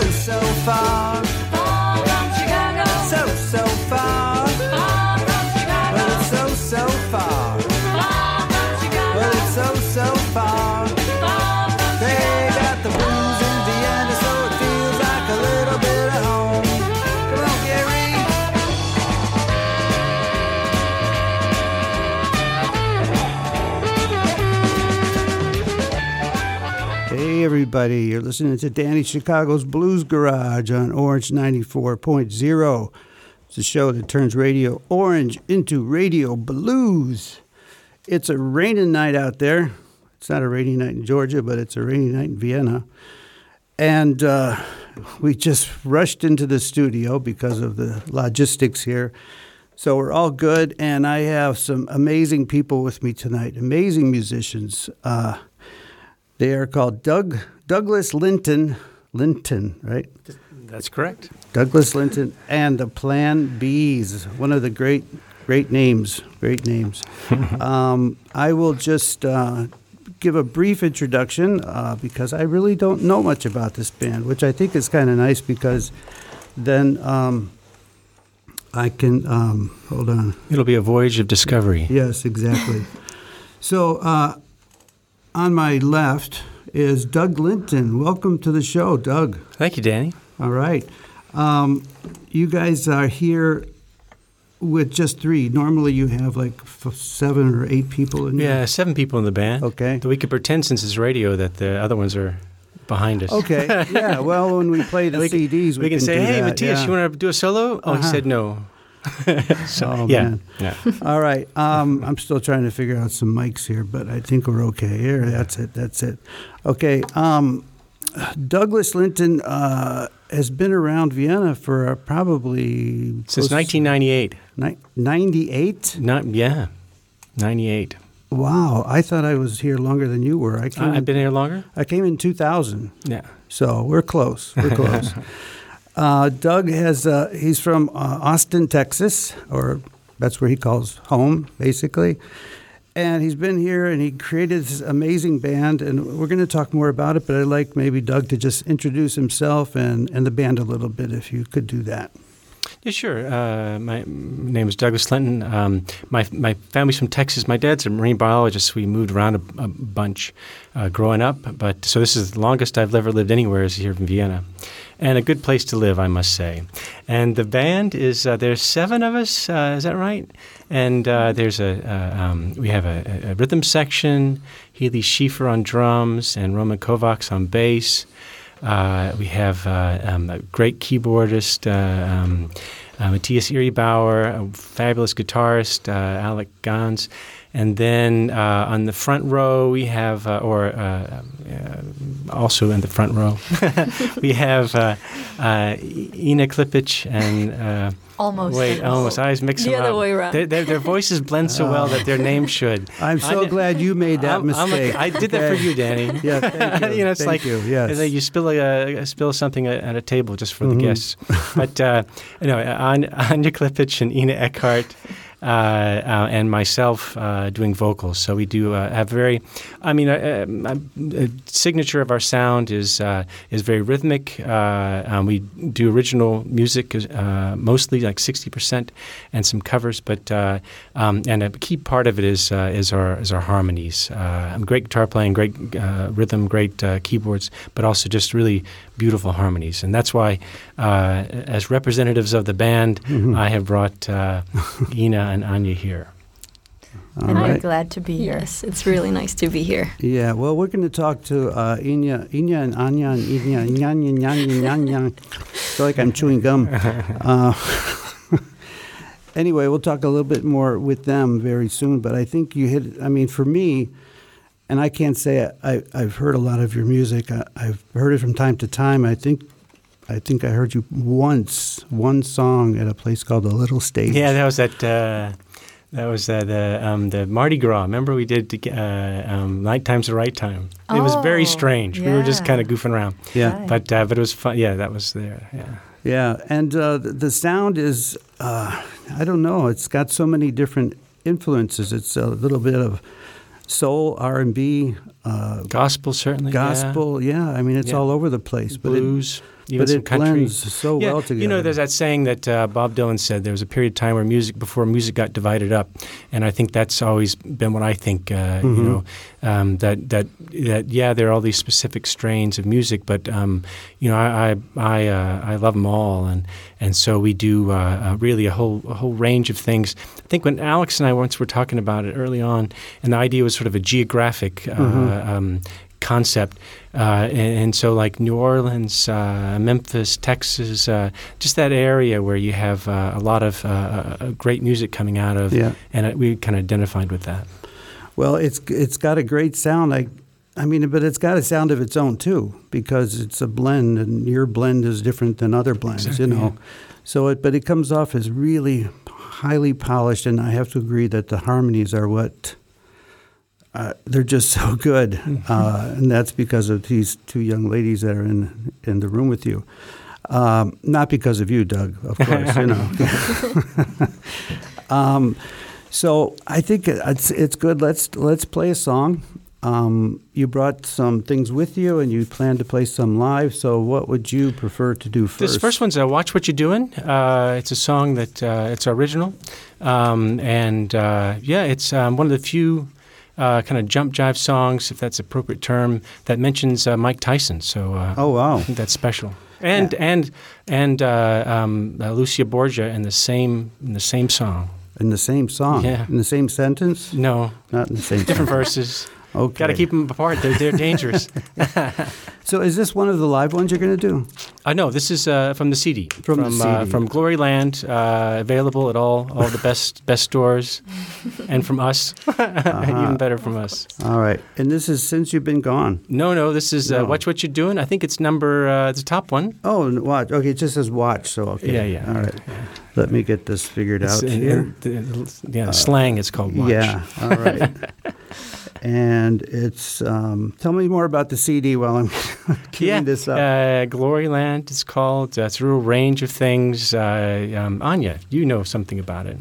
So. Far everybody. You're listening to Danny Chicago's Blues Garage on Orange 94.0. It's a show that turns Radio Orange into Radio Blues. It's a rainy night out there. It's not a rainy night in Georgia, but it's a rainy night in Vienna. And uh, we just rushed into the studio because of the logistics here. So we're all good, and I have some amazing people with me tonight, amazing musicians. Uh, they are called Doug Douglas Linton, Linton, right? That's correct. Douglas Linton and the Plan Bs, one of the great, great names, great names. um, I will just uh, give a brief introduction uh, because I really don't know much about this band, which I think is kind of nice because then um, I can um, hold on. It'll be a voyage of discovery. Yes, exactly. so uh, on my left is Doug Linton. Welcome to the show, Doug. Thank you, Danny. All right. Um, you guys are here with just three. Normally you have like f- seven or eight people in Yeah, seven people in the band. Okay. We could pretend since it's radio that the other ones are behind us. Okay. Yeah. Well, when we play the We can- CDs, we, We, can, say, do "Hey, that, Matthias, yeah. you want to do a solo?" Oh, he Uh-huh. said no. so, Oh, yeah, man. yeah. All right. Um, I'm still trying to figure out some mics here, but I think we're okay. Here, that's it. That's it. Okay. Um, Douglas Linton uh, has been around Vienna for uh, probably Since 1998. ni- 98. Not yeah, 98. Wow, I thought I was here longer than you were. I came. In, I've been here longer. I came in 2000, Yeah. so we're close. We're close. Uh, Doug has. Uh, he's from uh, Austin, Texas, or that's where he calls home, basically. And he's been here, and he created this amazing band. And we're going to talk more about it. But I'd like maybe Doug to just introduce himself and and the band a little bit, if you could do that. Yeah, sure. Uh, my name is Douglas Linton. Um, my my family's from Texas. My dad's a marine biologist. We moved around a, a bunch uh, growing up, but so this is the longest I've ever lived anywhere is here in Vienna, and a good place to live, I must say. And the band is uh, there's seven of us. Uh, is that right? And uh, there's a um, we have a, a rhythm section. Healy Schiefer on drums and Roman Kovacs on bass. Uh, we have uh, um, a great keyboardist, um, uh, Matthias Bauer, a fabulous guitarist, uh, Alec Gans. And then uh, on the front row, we have, uh, or uh, uh, also in the front row, we have uh, uh, Ina Klipic and. Uh, Almost. Wait, almost. I always mix The them other up. way around. Their, their, their voices blend so well that their names should. I'm so I did- glad you made that I'm- I'm a- mistake. I did that for you, Danny. Yeah, thank you. you know, it's Thank like you. Yes. it's like you spill a, uh, spill something at at a table just for Mhm. the guests. But uh, you know, Anya Klipic and Ina Eckhart. Uh, uh, and myself uh, doing vocals, so we do uh, have very. I mean, a, a, a signature of our sound is uh, is very rhythmic. Uh, um, we do original music, uh, mostly like sixty percent, and some covers. But uh, um, and a key part of it is uh, is our is our harmonies. Uh, great guitar playing, great uh, rhythm, great uh, keyboards, but also just really beautiful harmonies. And that's why, uh, as representatives of the band, I have brought uh, Ina and Anya here. All and I'm right. glad to be here. Yes, it's really nice to be here. Yeah, well, we're going to talk to uh, Inya, Inya and Anya and Inya, Nyanya, Nyanya, Nyanya. feel like I'm chewing gum. Uh, anyway, we'll talk a little bit more with them very soon, but I think you hit, I mean, for me, and I can't say I, I've heard a lot of your music. I, I've heard it from time to time. I think I think I heard you once, one song at a place called the Little Stage. Yeah, that was that. Uh, that was uh, the um, the Mardi Gras. Remember, we did uh, um, "Night Time's the Right Time." It was very Oh, strange. We were just kind of goofing around, yeah. Right. but uh, but it was fun. Yeah, that was there. Yeah. Yeah, and uh, the, the sound is, uh, I don't know, it's got so many different influences. It's a little bit of soul, R&B, uh, Gospel certainly. gospel. Yeah. I mean, it's Yeah. all over the place. But it, blues, even but it country. blends so yeah, well together. You know, there's that saying that uh, Bob Dylan said there was a period of time where music, before music got divided up, and I think that's always been what I think. Uh, Mhm. You know, um, that that that yeah, there are all these specific strains of music, but um, you know, I I I, uh, I love them all, and and so we do uh, uh, really a whole a whole range of things. I think when Alex and I once were talking about it early on, and the idea was sort of a geographic. Uh, Mhm. um, concept. Uh, and, and so, like New Orleans, uh, Memphis, Texas, uh, just that area where you have uh, a lot of uh, uh, great music coming out of. Yeah. And we kind of identified with that. Well, it's it's got a great sound. I, I mean, but it's got a sound of its own too because it's a blend, and your blend is different than other blends. Exactly, you know, yeah. so it but it comes off as really highly polished, and I have to agree that the harmonies are what. Uh, they're just so good, uh, and that's because of these two young ladies that are in in the room with you. Um, not because of you, Doug, of course. you know. um, so I think it's it's good. Let's let's play a song. Um, you brought some things with you, and you plan to play some live. So what would you prefer to do first? This first one's uh, "Watch What You're Doing." Uh, it's a song that uh, it's original, um, and uh, yeah, it's um, one of the few uh, kind of jump jive songs, if that's appropriate term, that mentions uh, Mike Tyson. So uh, Oh wow! That's special. And and and uh, um, uh, Lucia Borgia in the same in the same song. In the same song, Yeah. in the same sentence, No, not in the same. different verses. Okay. Got to keep them apart. They're they're dangerous. So is this one of the live ones you're going to do? I know this is uh, from the CD From Uh, CD. from Glory Land, uh, available at all all the best best stores, and from us, Uh-huh. even better from us. All right, and this is since you've been gone. No, no, this is uh, No. watch what you're doing. I think it's number uh, the top one. Oh, watch. Okay, it just says watch. So okay. Yeah, yeah. All right. Let me get this figured It's, out uh, here. yeah, slang is called watch. Yeah. All right. and it's um, tell me more about the CD while I'm yeah. this up. Uh, Glory Land is called. Uh, through a range of things. Uh, um, Anya, you know something about it.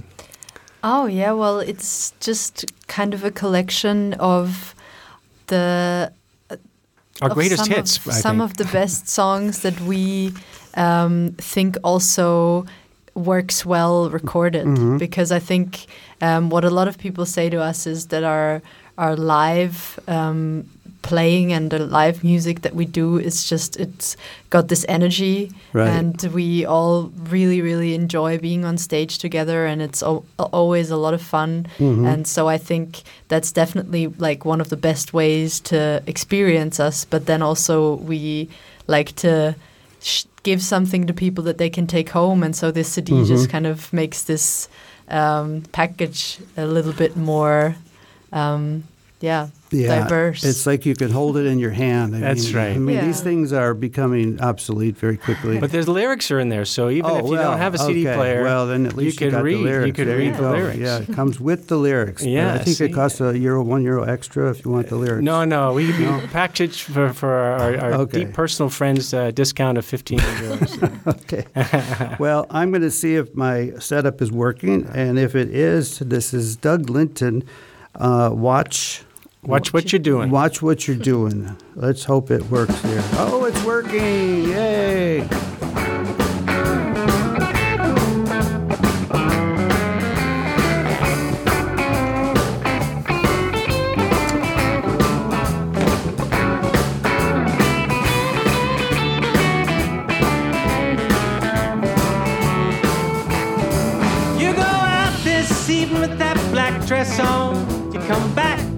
Oh yeah, well, it's just kind of a collection of the Our of greatest some hits. Of, I some think. of the best songs that we um, think also works well recorded Mhm. because I think um, what a lot of people say to us is that our our live um, playing and the live music that we do is just it's got this energy Right. and we all really really enjoy being on stage together and it's al- always a lot of fun Mhm. and so I think that's definitely like one of the best ways to experience us. But then also we like to sh- give something to people that they can take home, and so this CD just Mhm. kind of makes this um, package a little bit more, um, yeah, yeah, diverse. It's like you can hold it in your hand. I That's mean, right. I mean, Yeah. these things are becoming obsolete very quickly. But there's lyrics are in there, so even oh, if you well, don't have a CD okay. player, well, then at you least you, could got read- the lyrics. you lyrics. could There read the lyrics. Yeah, it comes with the lyrics. Yeah, I think it costs a euro, one euro extra if you want the lyrics. No, no, we, we No? package for, for our, our Okay. deep personal friends uh, discount of 15 euros. Okay. well, I'm going to see if my setup is working, and if it is, this is Doug Linton. Uh, watch. Watch what you're doing. Watch what you're doing. Let's hope it works here. Oh, it's working! Yay! You go out this evening with that black dress on.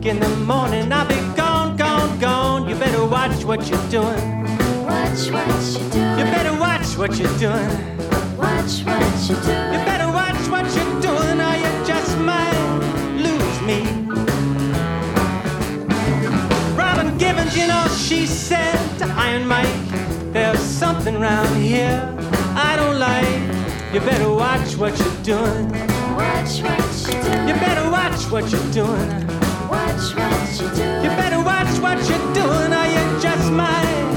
You come back in the morning, I'll be gone, gone, gone. You better watch what you're doing. Watch what you do. You better watch what you're doing. Watch what you do. You better watch what you're doing, or you just might lose me. Robin Givens, you know, she said to Iron Mike, There's something round here I don't like. You better watch what you're doing. Watch what you do. You better watch what you're doing. Watch what you. You better watch what you're doing, or you just might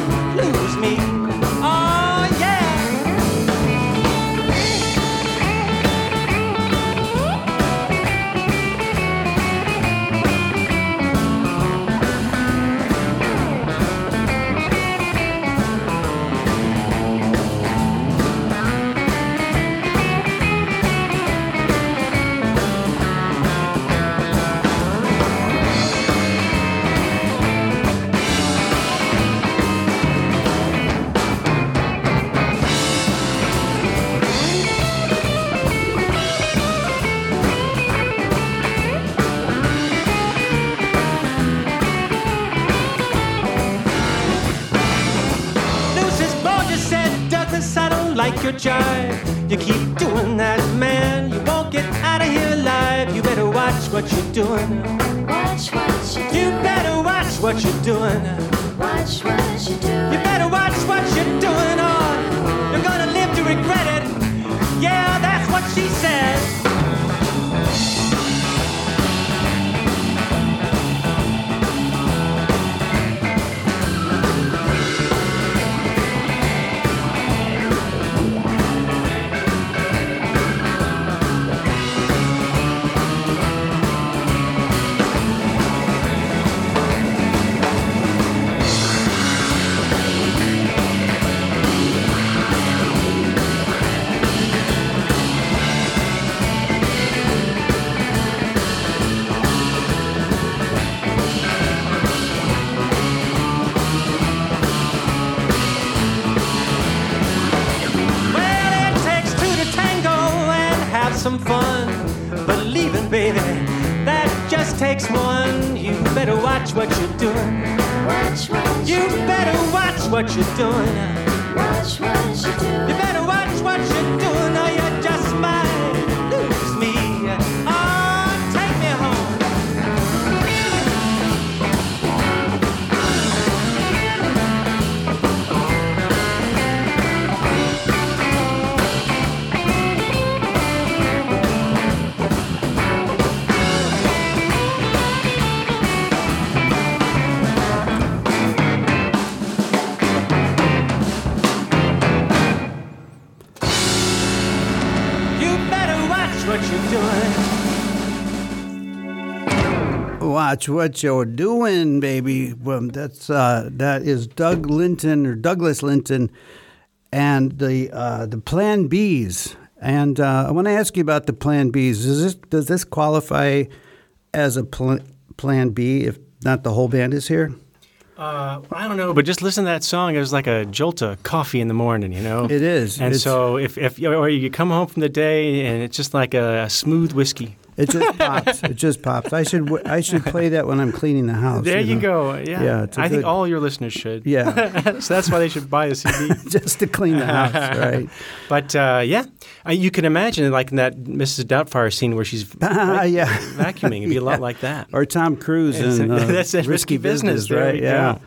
You keep doing that, man. You won't get out of here alive. You better watch what you're doing. Watch what you You better watch what you're doing. Watch what you do. You better watch what you're doing, or you're gonna live to regret it. Yeah, that's what she said. Takes one. You better watch what you're doing. Watch what You you do. better watch what you're doing. Watch what you do. You better watch what you're doing, or you Watch what you're doing, baby. Well, that's uh, that is Doug Linton or Douglas Linton, and the uh, the Plan Bs. And uh, I want to ask you about the Plan Bs. Does this does this qualify as a pl- Plan B if not the whole band is here? Uh, I don't know, but just listen to that song. It was like a jolt of coffee in the morning, you know. It is. And It's- so if if or you come home from the day and it's just like a, a smooth whiskey. It just pops. It just pops. I should I should play that when I'm cleaning the house. There you know? go. Yeah. Yeah, I think all your listeners should. Yeah, so that's why they should buy a CD. just to clean the house, right? But uh, yeah, uh, you can imagine like in that Mrs. Doubtfire scene where she's Ah, vac- yeah. vacuuming. It'd be a lot like that. Or Tom Cruise It's- in uh, that's a risky business. There right? you Yeah. go.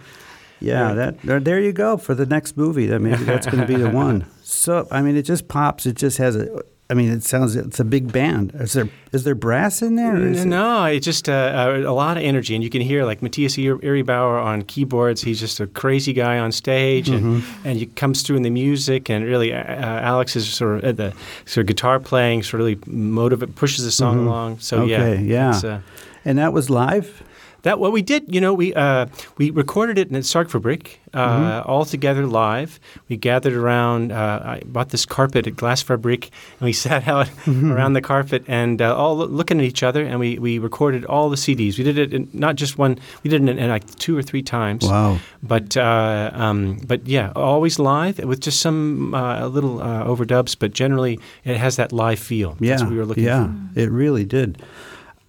Yeah, that there, there you go for the next movie. That maybe that's going to be the one. So I mean, it just pops. It just has a. I mean, it sounds. It's a big band. Is there is there brass in there? is it- No, it's just uh, a lot of energy, and you can hear like Matthias Bauer on keyboards. He's just a crazy guy on stage, and Mm-hmm. and it comes through in the music. And really, uh, uh, Alex is sort of uh, the sort of guitar playing, sort of really motivate pushes the song along. So yeah, Mm-hmm. Okay, yeah. it's, uh, And that was live. That what we did, you know, we uh, we recorded it in Sargfabrik uh, Mm-hmm. all together live. We gathered around. Uh, I bought this carpet at Glasfabrik, and we sat out Mm-hmm. around the carpet and uh, all lo- looking at each other. And we, we recorded all the CDs. We did it in not just one. We did it in, in like two or three times. Wow. But uh, um, but yeah, always live with just some uh, little uh, overdubs. But generally, it has that live feel. Yeah, That's what we were looking yeah, for. it really did.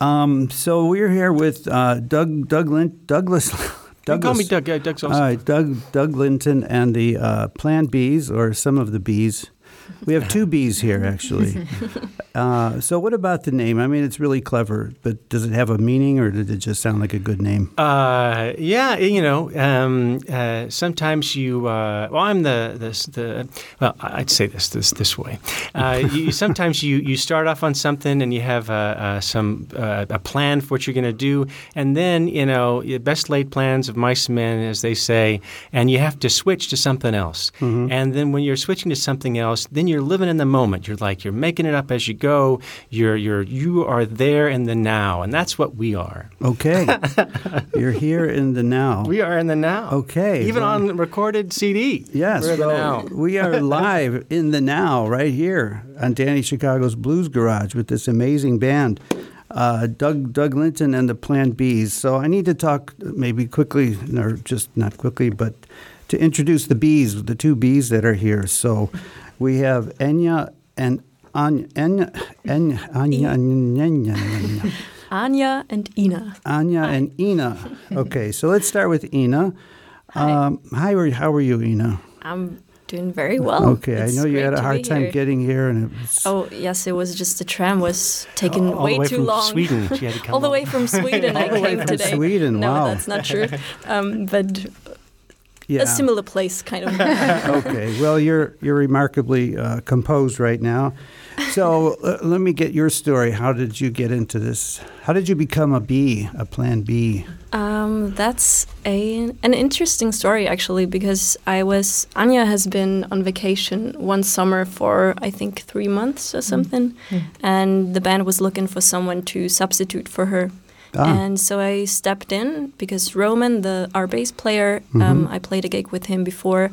Um, so we're here with uh, Doug Doug Lin- Douglas. You can call me Doug. Yeah, Doug's awesome. All right, Doug Doug Linton and the uh, Plan Bs, or some of the Bs. We have two Bs here, actually. uh, so, what about the name? I mean, it's really clever, but does it have a meaning, or did it just sound like a good name? Uh, yeah, you know, um, uh, sometimes you. Uh, well, I'm the, the the. Well, I'd say this this this way. Uh, you, sometimes you you start off on something and you have uh, uh, some uh, a plan for what you're going to do, and then you know your best laid plans of mice and men, as they say, and you have to switch to something else. And then when you're switching to something else, then you're living in the moment. You're like you're making it up as you go. You're you're you are there in the now, and that's what we are. Okay, you're here in the now. We are in the now. Okay, Even well- on recorded CD. Yes, We're so now. we are live in the now right here on Danny Chicago's Blues Garage with this amazing band, uh, Doug Doug Linton and the Plan Bs. So I need to talk maybe quickly, or just not quickly, but to introduce the Bs, the two Bs that are here. So we have Enya and Anya, Enya, Enya, Anya, Anya, Anya, Anya. Anya and Ina. Anya and Ina. Okay, so let's start with Ina. Hi. Um, hi, how are you, Ina? I'm Doing very well. okay, I know you had a hard time here. getting here, and it was. Oh yes, it was just the tram was taking all way the way too from long. Sweden. She had to come All the way from Sweden, I All the way from today. Sweden, No, wow. that's not true. Um, but yeah. a similar place, kind of. okay. Well, you're you're remarkably uh, composed right now. So uh, let me get your story. How did you get into this? How did you become a B, a Plan B? Um, that's a an interesting story actually because I was Anya has been on vacation one summer for I think three months or something, and the band was looking for someone to substitute for her. Ah. And so I stepped in because Roman, the our bass player, um, I played a gig with him before,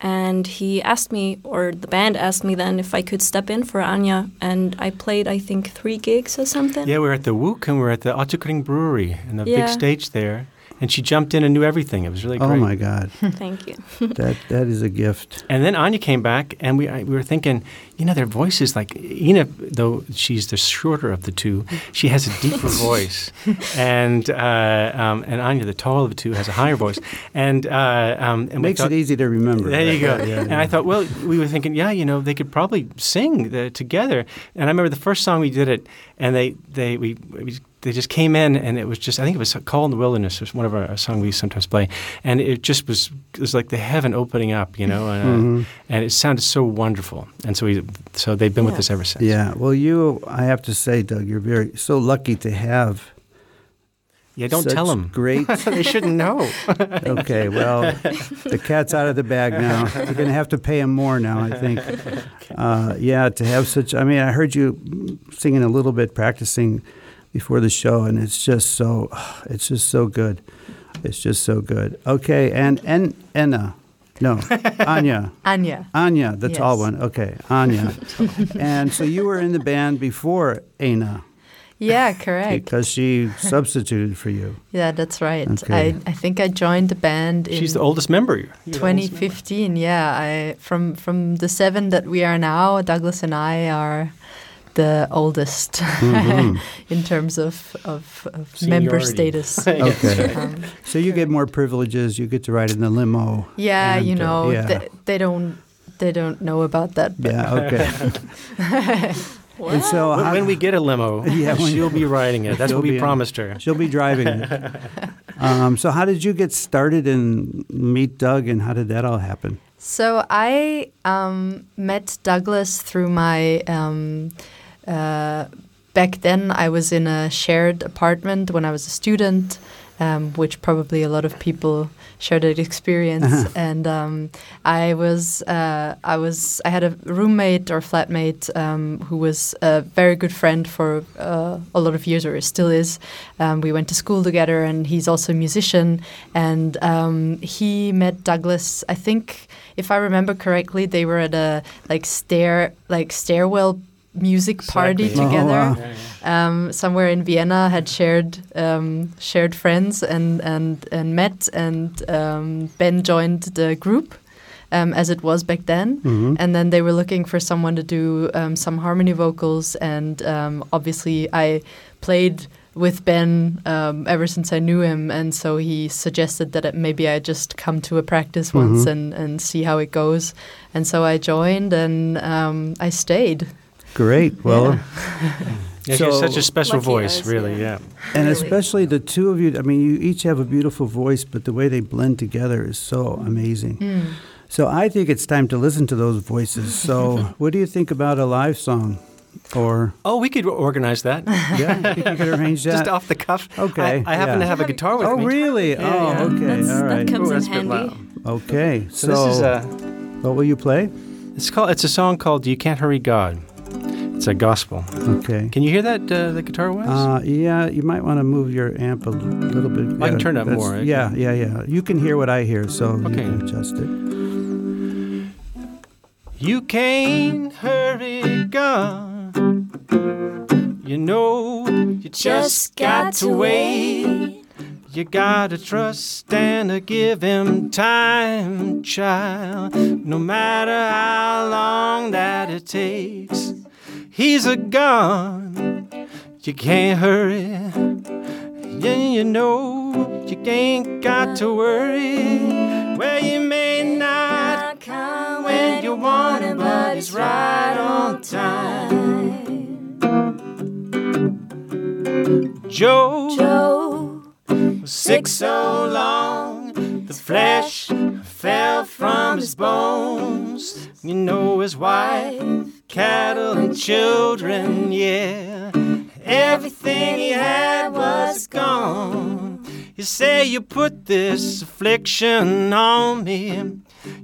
and he asked me, or the band asked me then, if I could step in for Anya, and I played I think three gigs or something. Yeah, we were at the Wook and we were at the Ottakring Brewery and the Yeah. big stage there. And she jumped in and knew everything. It was really great. Oh my God, Thank you. that that is a gift. And then Anya came back, and we I, we were thinking, you know, their voices like Ina, though she's the shorter of the two, she has a deeper voice, and uh, um, and Anya, the taller of the two, has a higher voice, and uh, um, and Makes thought- it easy to remember. There you go. Yeah, And yeah. I thought, well, we were thinking, yeah, you know, they could probably sing the, together. And I remember the first song we did it, and they they we, we they just came in, and it was just I think it was "Call in the Wilderness" was one of our a song we sometimes play, and it just was it was like the heaven opening up, you know, and, uh, Mm-hmm. and it sounded so wonderful. And so we so they've been with us ever since. Yeah. Well, you, I have to say, Doug, you're very so lucky to have. yeah. Don't such tell them. Great. they shouldn't know. Okay. Well, the cat's out of the bag now. You're going to have to pay him more now, I think. Uh, yeah. To have such. I mean, I heard you singing a little bit, practicing before the show, and it's just so. It's just so good. It's just so good. Okay. And and Enna. No, Anya. Anya. Anya, the tall one. Okay, Anya. and so you were in the band before Ana Yeah, correct. because she substituted for you. Yeah, that's right. Okay. I, I think I joined the band in She's the oldest member. You're the oldest member. 2015. Yeah, I from from the seven that we are now, Douglas and I are the oldest Mm-hmm. in terms of of, of member status. Okay. Um, So you get more privileges. You get to ride in the limo. yeah, And, you uh, know, yeah. they, they don't they don't know about that. But Yeah, okay. and so When, how- when we get a limo, Yeah, when- she'll be riding it. That's what we in- promised her. she'll be driving it. Um, so how did you get started and meet Doug, and how did that all happen? So I um, met Douglas through my. Um, uh, back then, I was in a shared apartment when I was a student, um, which probably a lot of people share that experience. and um, I was, uh, I was, I had a roommate or flatmate um, who was a very good friend for uh, a lot of years, or still is. Um, we went to school together, and he's also a musician. And um, he met Douglas. I think, if I remember correctly, they were at a like stair, like stairwell music party Exactly. Oh, together wow. um, somewhere in Vienna. Had shared um, shared friends and and and met, and um, Ben joined the group. Um, as it was back then, Mhm. and then they were looking for someone to do um, some harmony vocals, and um, obviously I played with Ben um, ever since I knew him, and so he suggested that it, maybe I just come to a practice once Mhm. and, and see how it goes, and so I joined and um, I stayed. Great. Well, Yeah, she has So- such a special Lucky voice, us, really. yeah. Yeah. and Really. especially the two of you. I mean, you each have a beautiful voice, but the way they blend together is so amazing. Hmm. So I think it's time to listen to those voices. So what do you think about a live song? Or Oh, we could organize that. yeah, you could arrange that. Just off the cuff. Okay, I, I happen yeah. to have a guitar with oh, me. Oh, really? Yeah, oh, okay. That's- All that right. comes Ooh, in that's a bit handy. loud. okay. So, So, this is a. what will you play? It's called. It's a song called "You Can't Hurry God." It's a gospel. Okay. Can you hear that? Uh, the guitar was. Uh, yeah, you might want to move your amp a l- little bit. I can turn it up more, right? Yeah, yeah, yeah. You can hear what I hear, so Okay. you can adjust it. You can't hurry God. You know you just got to wait. You gotta trust and to give him time, child. No matter how long that it takes, he's a gun. You can't hurry. Yeah, you know you ain't got to worry. Well, you may not come when you want him, but he's right on time. Joe, Joe, was sick so long, the flesh fell from his bones. You know his wife, cattle, and children, yeah. Everything he had was gone. You say you put this affliction on me.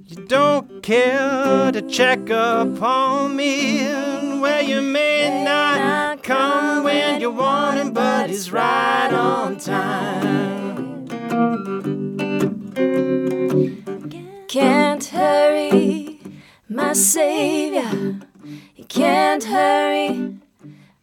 You don't care to check up on me. And where you may not come when you want him, but he's right on time. can't hurry, my savior. Can't hurry,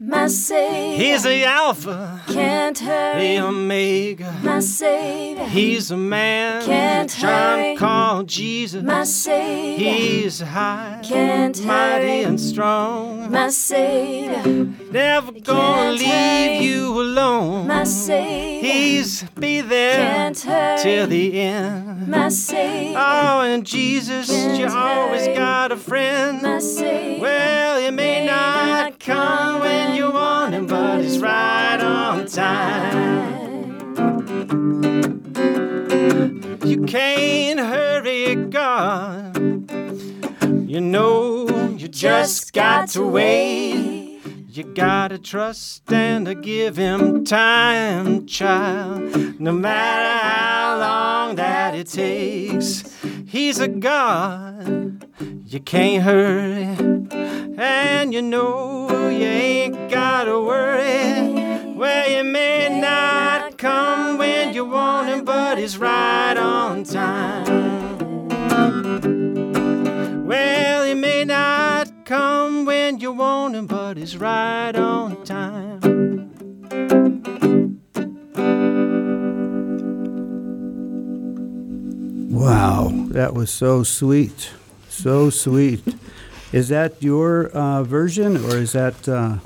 my savior. He's the Alpha, can't the hurry, Omega. my savior. He's a man Can't John called Jesus. my savior. He's high, Can't mighty, and strong. my savior. Never gonna Can't leave you alone. My savior. He's be there Can't till the end. my savior. Oh, and Jesus, Can't you always got a friend. my savior. Well, you may May not not come when you want him, but he's right on time. You can't hurry God. You know you just got to wait. You gotta trust and give him time, child. No matter how long that it takes, he's a God. You can't hurry, and you know you ain't gotta worry. Well, you may not come when you want him, but he's right on time. Well, he may not come when you want him, but he's right on time. Wow, that was so sweet. So sweet. Is that your uh, version or is that. Uh,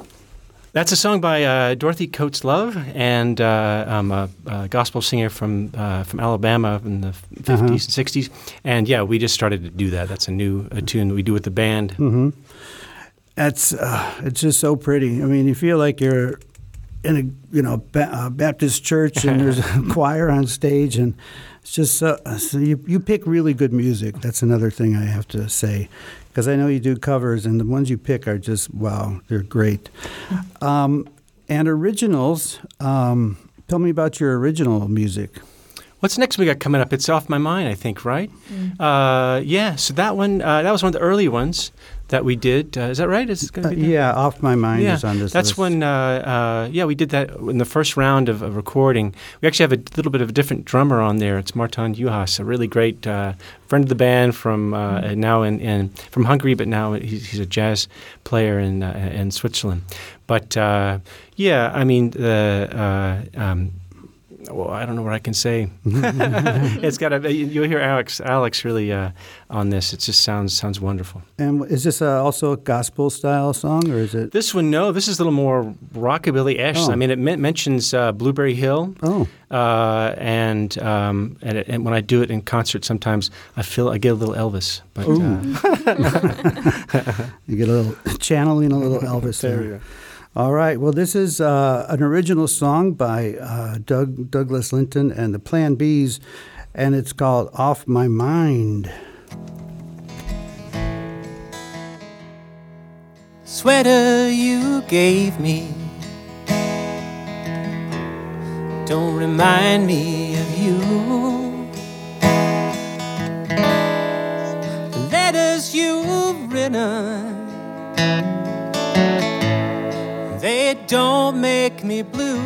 That's a song by uh, Dorothy Coates Love, and uh, I'm a, a gospel singer from uh, from Alabama in the 50s Uh-huh. and 60s. And yeah, we just started to do that. That's a new a tune we do with the band. hmm That's uh, it's just so pretty. I mean, you feel like you're in a you know ba- uh, Baptist church and there's a choir on stage, and it's just so, so you you pick really good music. That's another thing I have to say, because I know you do covers, and the ones you pick are just wow, they're great. Um, and originals. Um, tell me about your original music. What's next we got coming up? It's off my mind, I think, right? Uh, yeah. So that one, uh, that was one of the early ones that we did. Uh, is that right? Is gonna Uh, be that? yeah, off my mind yeah, is on this. that's list. when. Uh, uh, yeah, we did that in the first round of, of recording. We actually have a little bit of a different drummer on there. It's Martin Juhas, a really great uh, friend of the band from uh, Mm-hmm. now in, in from Hungary, but now he's, he's a jazz player in uh, in Switzerland. But uh, yeah, I mean the. Uh, um, well, I don't know what I can say. it's got a. You'll hear Alex. Alex really uh, on this. It just sounds sounds wonderful. And is this uh, also a gospel style song, or is it? This one, no. This is a little more rockabilly-ish. Oh. I mean, it men- mentions uh, Blueberry Hill, Oh, uh, and um, and, it, and when I do it in concert, sometimes I feel I get a little Elvis. But Ooh. uh, you get a little channeling, a little Elvis there. All right. Well, this is uh, an original song by uh, Doug Douglas Linton and the Plan Bs, and it's called "Off My Mind." Sweater you gave me don't remind me of you. The letters you've written they don't make me blue.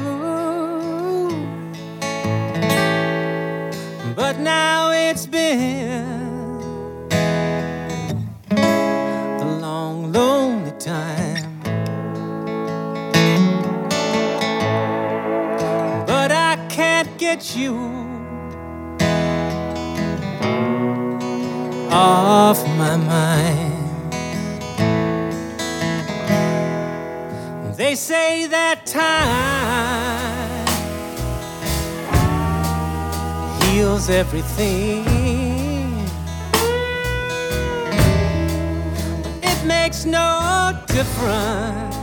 But now it's been a long, lonely time. But I can't get you off my mind. They say that time heals everything. It makes no difference.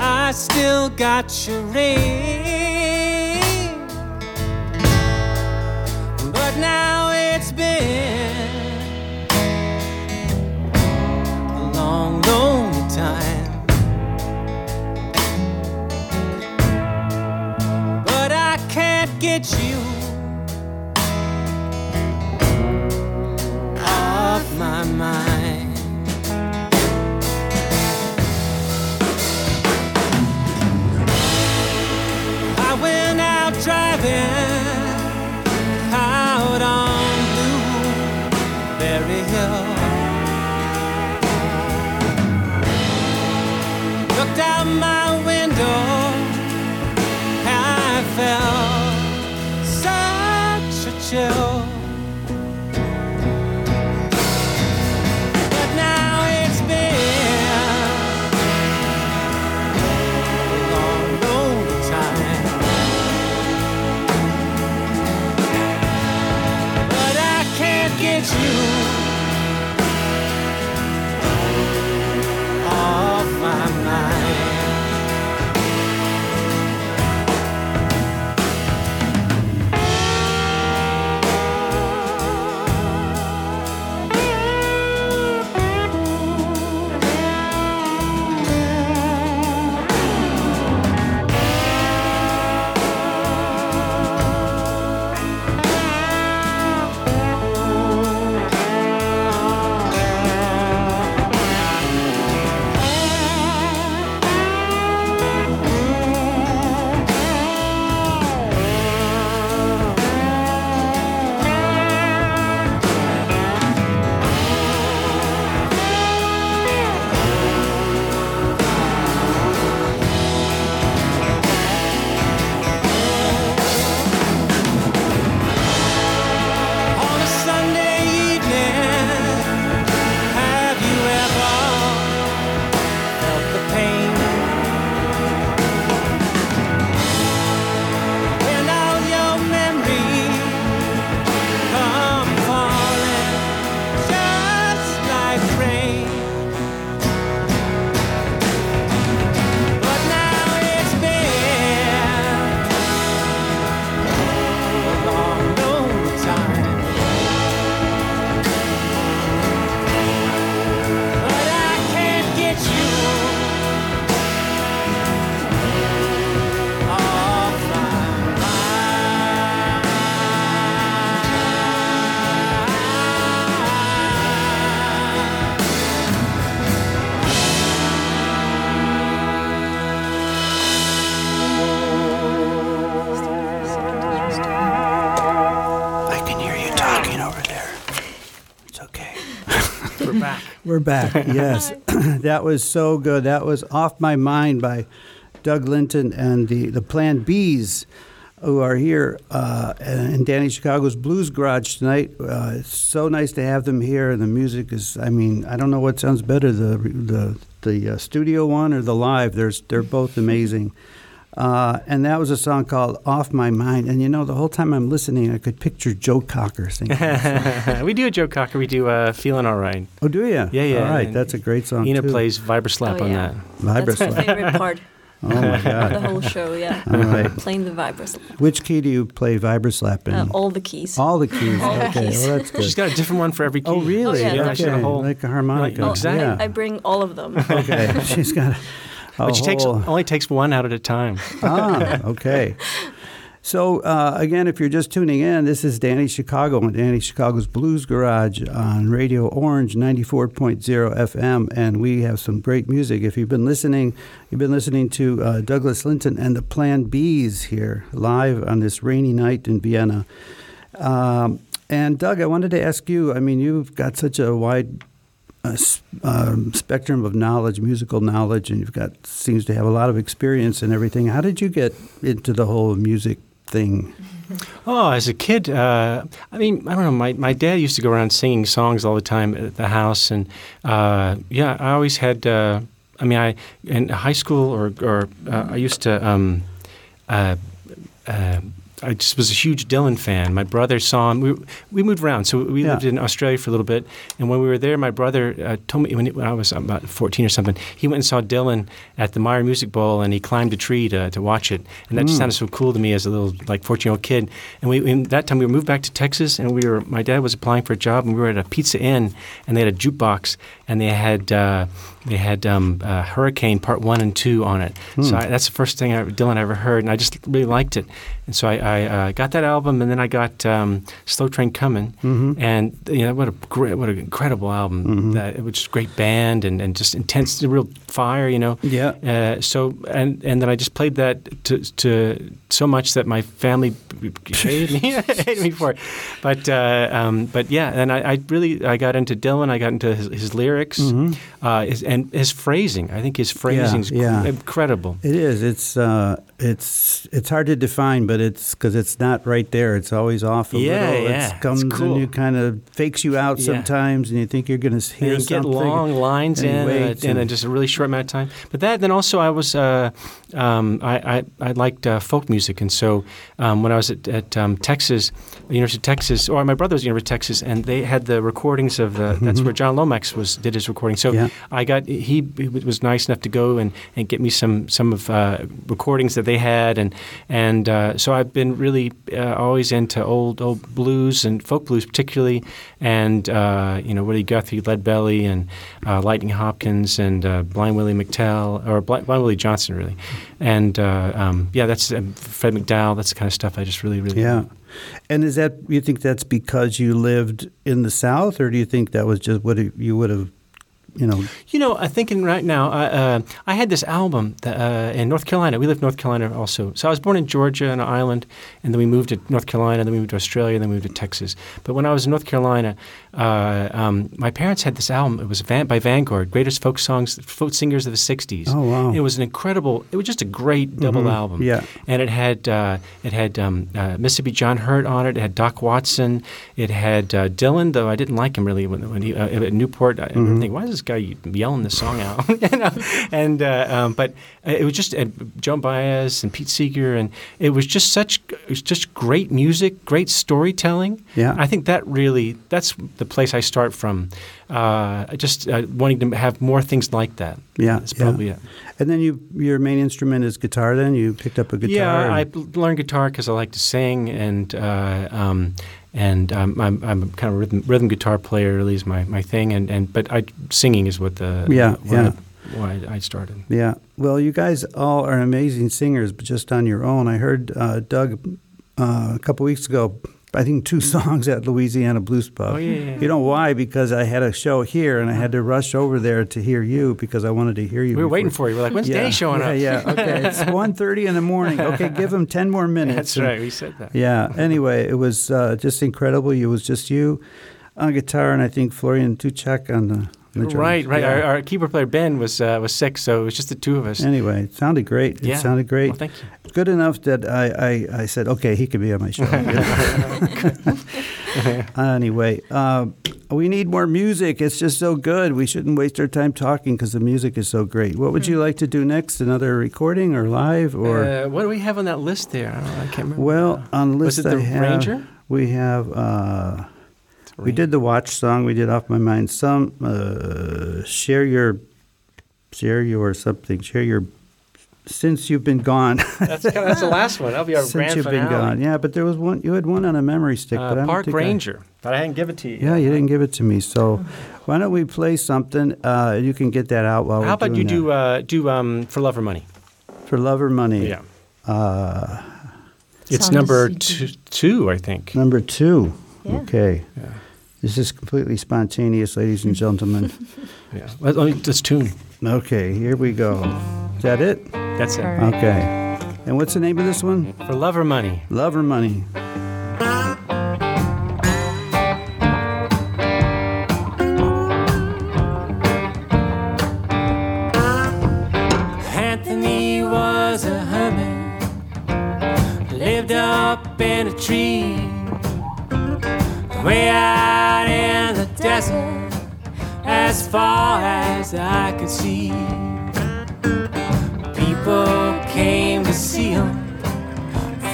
I still got your ring. Time. But I can't get you off my mind. I went out driving We're back. Yes, that was so good. That was "Off My Mind" by Doug Linton and the the Plan Bs, who are here uh, in Danny Chicago's Blues Garage tonight. Uh, it's so nice to have them here, and the music is. I mean, I don't know what sounds better the the the uh, studio one or the live. There's they're both amazing. Uh, and that was a song called "Off My Mind." And you know, the whole time I'm listening, I could picture Joe Cocker singing. we do a Joe Cocker. We do uh, "Feeling All Right." oh, do you? Yeah, yeah. All right, And that's a great song. Ina too. plays vibraslap Oh, on yeah. that. Vibra That's my slap. favorite part Oh my god! the whole show. Yeah, All right. playing the vibras, Which key do you play vibraslap in? uh, all the keys. All the keys. All the okay, keys. well that's good. She's got a different one for every key. oh really? Oh, yeah, Yeah, that's she's got a whole. like a harmonica. Like, exactly. Yeah. I bring all of them. okay. She's got. A, a But she takes only takes one out at a time. ah, okay. So uh, again, if you're just tuning in, this is Danny Chicago and Danny Chicago's Blues Garage on Radio Orange 94.0 FM, and we have some great music. If you've been listening, you've been listening to uh, Douglas Linton and the Plan Bs here live on this rainy night in Vienna. Um, and Doug, I wanted to ask you. I mean, you've got such a wide s- um, spectrum of knowledge, musical knowledge, and you've got seems to have a lot of experience and everything. How did you get into the whole music thing? Oh, as a kid, uh, I mean, I don't know. My, my dad used to go around singing songs all the time at the house, and uh, yeah, I always had. Uh, I mean, I in high school or or uh, I used to. Um, uh, uh, I just was a huge Dylan fan. My brother saw him. We, we moved around, so we Yeah. lived in Australia for a little bit. And when we were there, my brother uh, told me when, when I was about 14 or something, he went and saw Dylan at the Myer Music Bowl, and he climbed a tree to, to watch it. And that just sounded so cool to me as a little like 14 year old kid. And we in that time we moved back to Texas, and we were my dad was applying for a job, and we were at a Pizza Inn, and they had a jukebox, and they had uh, they had um, uh, Hurricane Part One and Two on it. So I, that's the first thing I, Dylan ever heard, and I just really liked it. And so I, I uh, got that album, and then I got um, Slow Train Coming, and you know what a great, what an incredible album! That it was just great band and, and just intense, real fire, you know. Yeah. Uh, so and and then I just played that to, to so much that my family hated me, hated me for it. But uh, um, but yeah, and I, I really I got into Dylan. I got into his, his lyrics uh, his, and his phrasing. I think his phrasing is yeah. incredible. It is. It's uh, it's it's hard to define, but it's because it's not right there. It's always off a Yeah, little. yeah. It It's comes cool. and you kind of fakes you out Yeah. sometimes, and you think you're going to And hear you get long lines and in, wait in, in and- just a really short amount of time. But that, then also I was, uh, um, I, I, I liked uh, folk music, and so um, when I was at, at um, Texas, University of Texas, or my brother was at University of Texas, and they had the recordings of the, that's where John Lomax was did his recording. So Yeah. I got he, he was nice enough to go and, and get me some some of uh, recordings that they had, and and uh, so I've been really uh, always into old old blues and folk blues particularly, and uh, you know Woody Guthrie, Lead Belly, and uh, Lightning Hopkins, and uh, Blind Willie McTell or Blind, Blind Willie Johnson really, and uh, um, yeah, that's um, Fred McDowell. That's the kind of stuff I just really really Yeah. And is that you think that's because you lived in the South, or do you think that was just what you would have, you know? You know, I'm thinking right now. I, uh, I had this album that, uh, in North Carolina. We lived in North Carolina also. So I was born in Georgia, on an island, and then we moved to North Carolina. Then we moved to Australia. Then we moved to Texas. But when I was in North Carolina, uh, um, my parents had this album. It was Van, by Vanguard, Greatest Folk Songs, Folk Singers of the '60s. Oh, wow. It was an incredible. It was just a great double album. Mm-hmm. Yeah. And it had uh, it had um, uh, Mississippi John Hurt on it. It had Doc Watson. It had uh, Dylan, though I didn't like him really when, when he uh, at Newport. I remember thinking, why is this guy yelling this song out? you know? And uh, um, but it was just and Joan Baez and Pete Seeger, and it was just such it was just great music, great storytelling. Yeah. I think that really that's the place I start from. Uh, just uh, wanting to have more things like that. Yeah, That's yeah. probably it. And then you, your main instrument is guitar. Then you picked up a guitar. Yeah, I learned guitar because I like to sing, and uh, um, and um, I'm, I'm kind of a rhythm, rhythm guitar player. Really is my, my thing, and, and but I singing is what the Yeah, yeah. why I started. Yeah. Well, you guys all are amazing singers, but just on your own. I heard uh, Doug uh, a couple weeks ago. I think two songs at Louisiana Blues Pub. Oh, yeah, yeah, yeah. You know why? Because I had a show here and I had to rush over there to hear you because I wanted to hear you. We were before- waiting for you. We're like, when's yeah, Danny showing yeah, up? Yeah, Okay, it's 1.30 in the morning. Okay, give him ten more minutes. That's And- right. We said that. Yeah. Anyway, it was uh, just incredible. It was just you on guitar, and I think Florian Tuchek on the, on the drums. Right, right. Yeah. Our, our keyboard player Ben was uh, was sick, so it was just the two of us. Anyway, it sounded great. It yeah, sounded great. Well, thank you. Good enough that I, I, I said, okay, he could be on my show. anyway, uh, we need more music. It's just so good. We shouldn't waste our time talking because the music is so great. What would you like to do next? Another recording or live or? uh, what do we have on that list there? I, I can't remember. well, on the was list it the I have, Ranger? we have. We did the watch song. We did off my mind. Some uh, share your, share your something. Share your. Since you've been gone. That's, kinda, that's the last one. That'll be our Since grand you've been gone, yeah. But there was one. You had one on a memory stick, Uh, but I Park think I- Ranger, but I didn't give it to you. yeah, you didn't give it to me. So why don't we play something? Uh, you can get that out while we're How about you doing do uh, do um, for love or money? for love or money? Yeah, Uh, it's number asleep. two, two, I think. number two. Yeah. Okay. Yeah. This is completely spontaneous, ladies and gentlemen. Yeah, Let, let me, let's tune. okay, here we go. Is that it? That's it. All right. Okay. And what's the name of this one? For love or money. Love or money? Far as I could see. People came to see him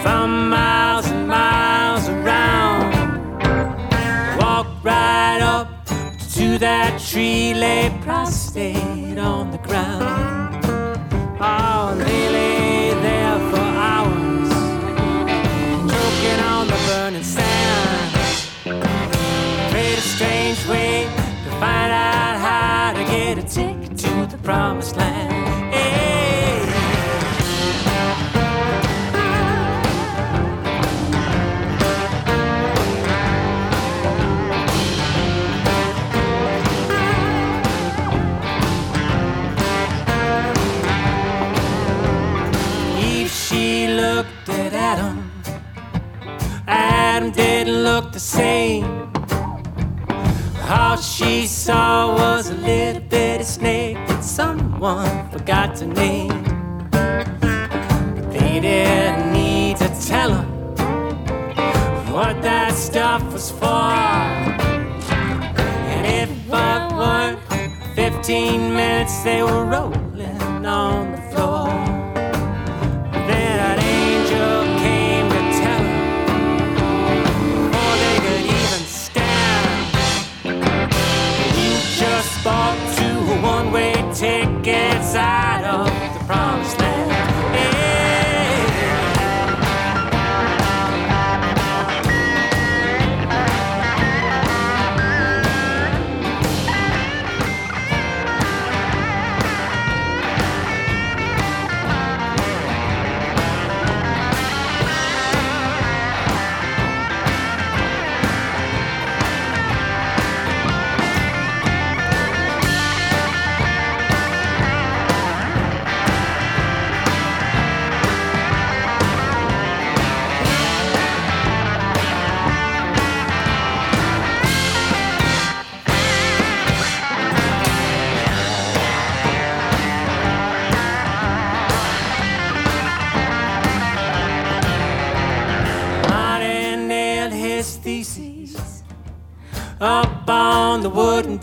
from miles and miles around. Walked right up to that tree, lay prostrate on the didn't look the same. All she saw was a little bitty snake that someone forgot to name. But they didn't need to tell him what that stuff was for. And if it weren't 15 minutes, they were rolling on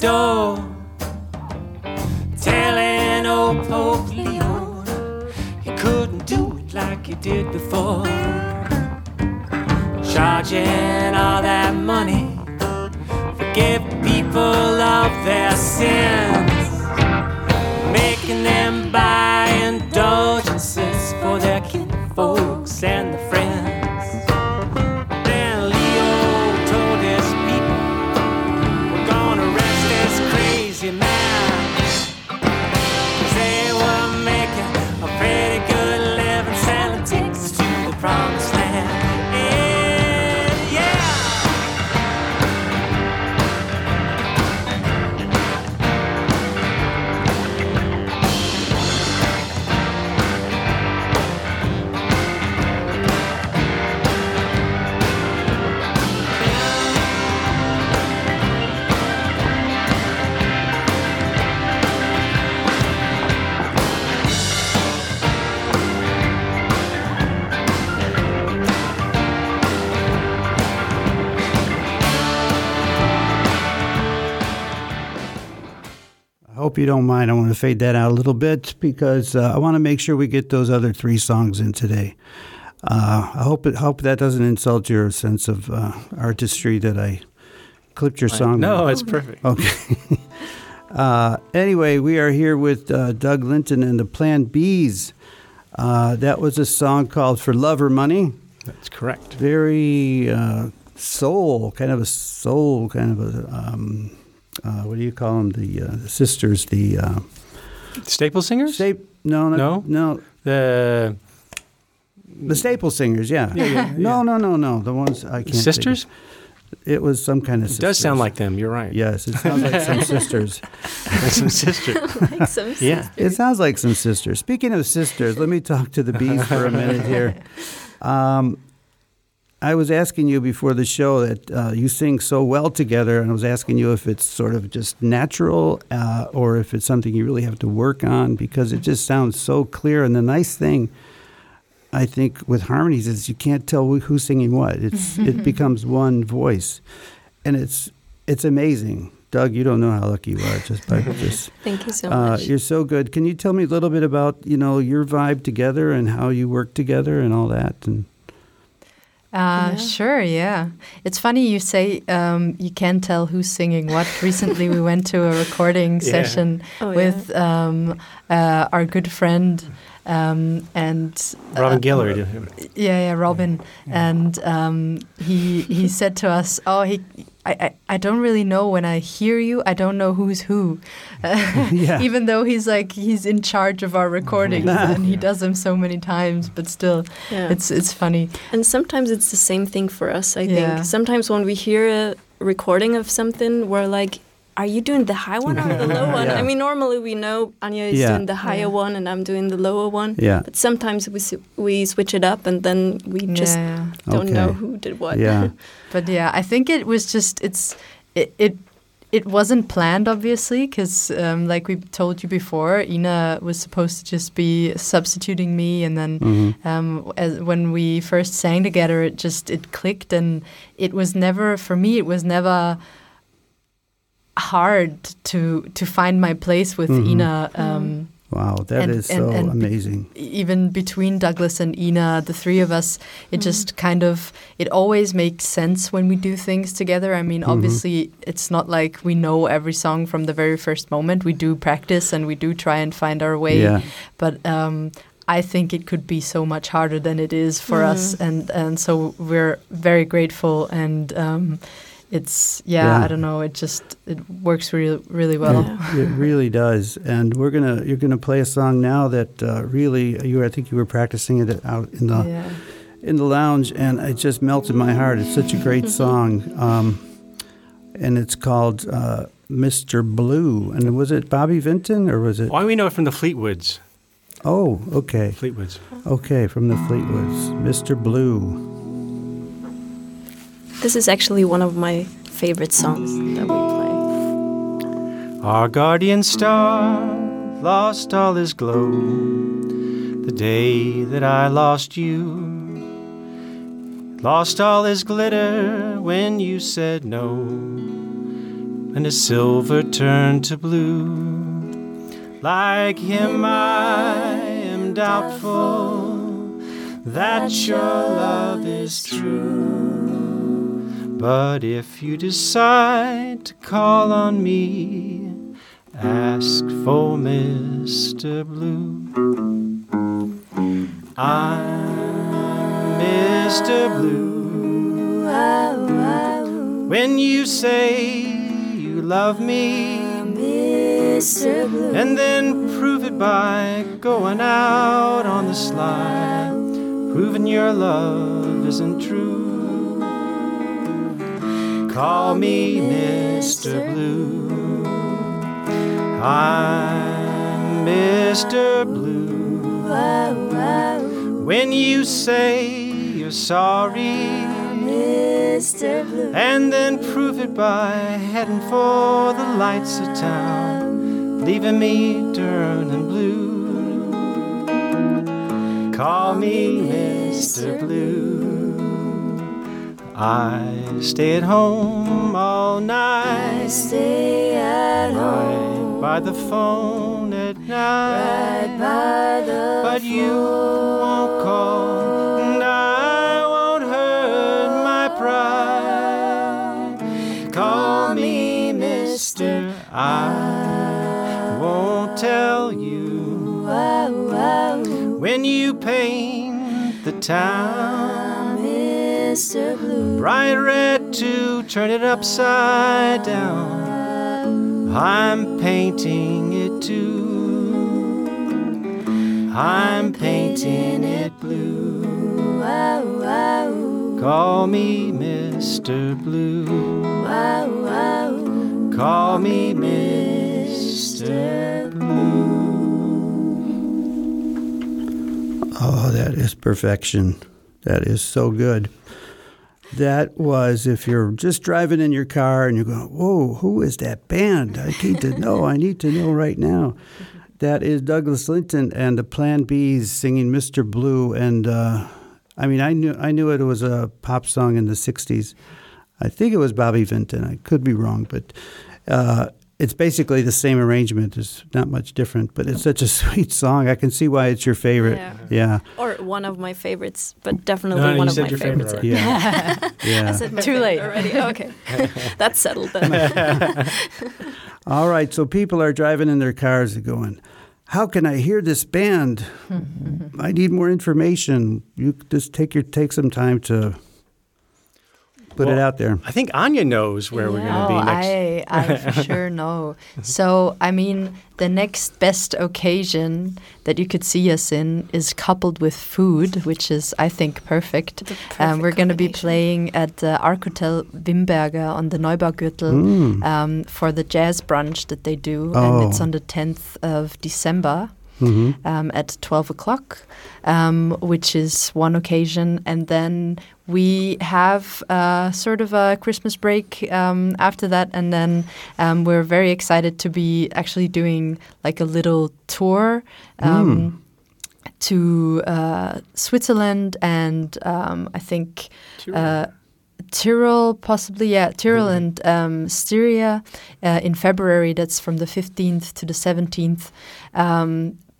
door, telling old Pope Leo he couldn't do it like he did before. Charging hope you don't mind. I want to fade that out a little bit because uh, I want to make sure we get those other three songs in today. Uh, I hope it hope that doesn't insult your sense of uh, artistry that I clipped your song. No, it's perfect. Okay. uh, anyway, we are here with uh, Doug Linton and the Plan Bs. Uh, that was a song called "For Love or Money." That's correct. Very uh, soul, kind of a soul, kind of a um, uh, what do you call them? The, uh, the sisters, the uh, Staple singers? Sta- no, no, No? no, the the staple singers. Yeah, no, no, no, no. The ones I can't. think sisters? It was some kind of. It does sound like them. You're right. Yes, it sounds like some sisters. some sisters. like some Yeah. It sounds like some sisters. Speaking of sisters, let me talk to the bees for a minute here. Um, I was asking you before the show that uh, you sing so well together, and I was asking you if it's sort of just natural uh, or if it's something you really have to work on because it just sounds so clear. And the nice thing, I think, with harmonies is you can't tell who's singing what. It's it becomes one voice, and it's it's amazing. Doug, you don't know how lucky you are just by just Thank you so uh, much. you're so good. Can you tell me a little bit about you know your vibe together and how you work together and all that? And Uh, Yeah. Sure, yeah. It's funny you say um, you can't tell who's singing what. Recently, we went to a recording Yeah. session Oh, yeah. with um, uh, our good friend um, and Robin uh, Gillard. Yeah, yeah, Robin, and um, he he said to us, "Oh, he." I, I, I don't really know when I hear you. I don't know who's who, Yeah. even though he's like he's in charge of our recordings and he does them so many times. But still, Yeah. it's it's funny. And sometimes it's the same thing for us, I Yeah. think. Sometimes when we hear a recording of something, we're like, are you doing the high one or the low one? Yeah. I mean, normally we know Anya is Yeah. doing the higher Yeah. one and I'm doing the lower one. Yeah. But sometimes we we switch it up and then we just yeah. don't know who did what. Yeah. But yeah, I think it was just it's it it, it wasn't planned obviously because um, like we told you before, Ina was supposed to just be substituting me, and then Mhm. um, as, when we first sang together, it just it clicked, and it was never for me. It was never hard to to find my place with Mhm. Ina. Um, Wow, that is And- and- so and be- amazing. even between Douglas and Ina, the three of us, it just kind of it always makes sense when we do things together. I mean, Mhm. obviously, it's not like we know every song from the very first moment. We do practice and we do try and find our way. Yeah. But um, I think it could be so much harder than it is for us, and and so we're very grateful and. Um, it's yeah, Yeah. I don't know. It just it works really really well. Yeah. It really does, and we're gonna you're gonna play a song now that uh, really you I think you were practicing it out in the Yeah. in the lounge, and it just melted my heart. It's such a great song, um, and it's called uh, "Mr. Blue." And was it Bobby Vinton or was it? Why we know it from the Fleetwoods. Oh, okay, Fleetwoods. okay, from the Fleetwoods, "Mr. Blue." This is actually one of my favorite songs that we play. Our guardian star lost all his glow the day that I lost you. Lost all his glitter when you said no, and his silver turned to blue. Like him, I am doubtful that your love is true. But if you decide to call on me, ask for Mr. Blue. I'm Mr. Blue. When you say you love me, and then prove it by going out on the slide, proving your love isn't true. Call me Mr. Blue. I'm Mr. Blue. When you say you're sorry, mister Blue. and then prove it by heading for the lights of town, leaving me turning blue. Call me Mr. Blue. I stay at home all night. Stay at Right by the phone at night. but you won't call, and I won't hurt my pride. Call me Mister, I won't tell you when you paint the town. Bright red to turn it upside down. I'm painting it too. I'm painting it blue. Call me Mr. Blue. Call me Mr. Blue. Oh, that is perfection. That is so good. That was if you're just driving in your car and you're going, "Whoa, who is that band? I need to know. I need to know right now." That is Douglas Linton and the Plan Bs singing "Mr. Blue." And uh, I mean, I knew I knew it was a pop song in the '60s. I think it was Bobby Vinton. I could be wrong, but uh, it's basically the same arrangement. It's not much different, but it's such a sweet song. I can see why it's your favorite. Yeah. Yeah, Or one of my favorites, but definitely No, no, one you of said my your favorite favorites. already. yeah, yeah. I said my Too late. already. Okay, that's settled then. All right, so people are driving in their cars and going, "How can I hear this band? I need more information." You just take your take some time to put it out there. I think Anya knows where we're going to Oh, be next. I, I for sure know. So, I mean, the next best occasion that you could see us in is coupled with food, which is, I think, perfect. The Um, we're going to be playing at the Arcotel Wimberger on the Neubaugürtel Mm. um, for the jazz brunch that they do, Oh. and it's on the 10th of December hmm um, at 12 o'clock, um, which is one occasion. And then we have uh, sort of a Christmas break um, after that. And then um, we're very excited to be actually doing like a little tour. Um, To uh, Switzerland and um, I think uh, Tyrol, possibly, yeah, Tyrol and um, Styria uh, in February. That's from the 15th to the 17th.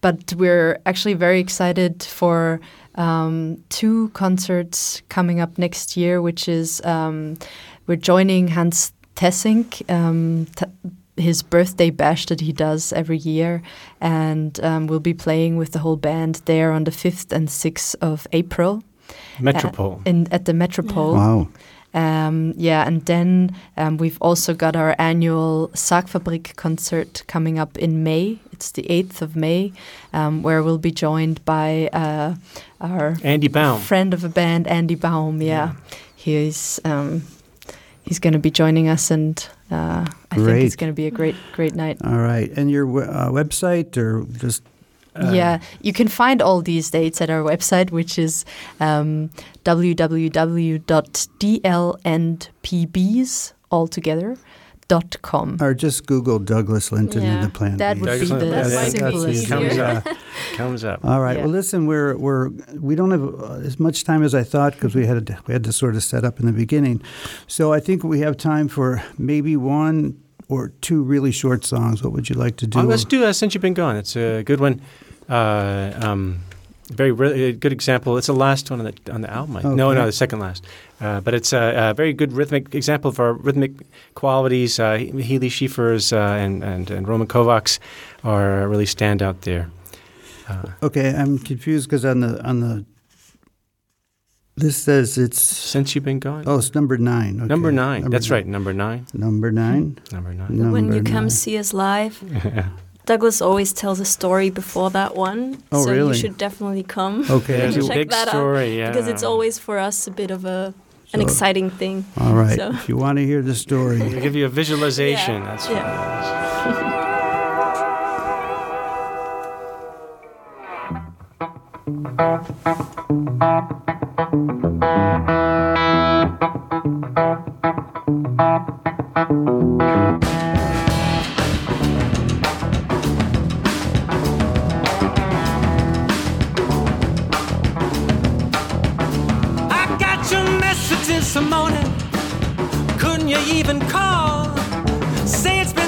But we're actually very excited for um, two concerts coming up next year, which is um, we're joining Hans Theessink. Um, t- his birthday bash that he does every year, and um, we'll be playing with the whole band there on the 5th and 6th of April Metropol. in at the Metropol. Wow. Um, yeah, and then um, we've also got our annual Sargfabrik concert coming up in May. It's the 8th of May, um, where we'll be joined by uh, our Andy Baum. friend of a band, Andy Baum. Yeah, he's um, he's going to be joining us, and uh, I think it's going to be a great great night. All right, and your uh, website or just Uh, yeah, you can find all these dates at our website, which is um, www.dlnpbs or just Google Douglas Linton Yeah, and the Plan that B. would be the Linton, that's simplest. easy. comes easier. up. comes up. All right. Yeah. Well, listen, we're we're we don't have uh, as much time as I thought because we had to, we had to sort of set up in the beginning. So I think we have time for maybe one or two really short songs. What would you like to do? Oh, let's do uh, Since You've Been Gone. It's a good one. Uh, um, very re- good example. It's the last one on the on the album. I- No, no, the second last. Uh, but it's a, a very good rhythmic example of our rhythmic qualities. Uh, He- Healy Schieffer's uh, and, and and Roman Kovacs are really stand out there. Uh, Okay, I'm confused because on the on the this says it's Since You've Been Gone. oh it's number nine. Okay. number nine. Number That's nine. right. Number nine. Number nine. Number nine. Number when you nine. come see us live, Douglas always tells a story before that one. Oh, so really? you should definitely come. Okay. There's a Check big that out, story. Yeah. Because it's always for us a bit of a an So- exciting thing. All right. So- If you want to hear the story, We give you a visualization. Yeah, That's yeah. Couldn't you even call? Say it's been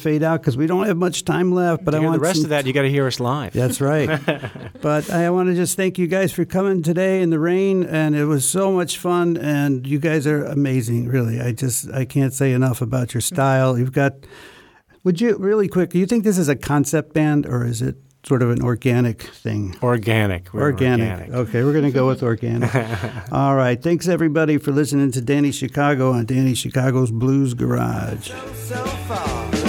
fade out because we don't have much time left. But to I hear want the rest some- of that, you got to hear us live. That's right. but I want to just thank you guys for coming today in the rain, and it was so much fun. And you guys are amazing, really. I just I can't say enough about your style. You've got. Would you really quick? Do you think this is a concept band or is it sort of an organic thing? Organic. We're Organic. Okay, we're going to go with organic. All right. Thanks everybody for listening to Danny Chicago on Danny Chicago's Blues Garage. so far.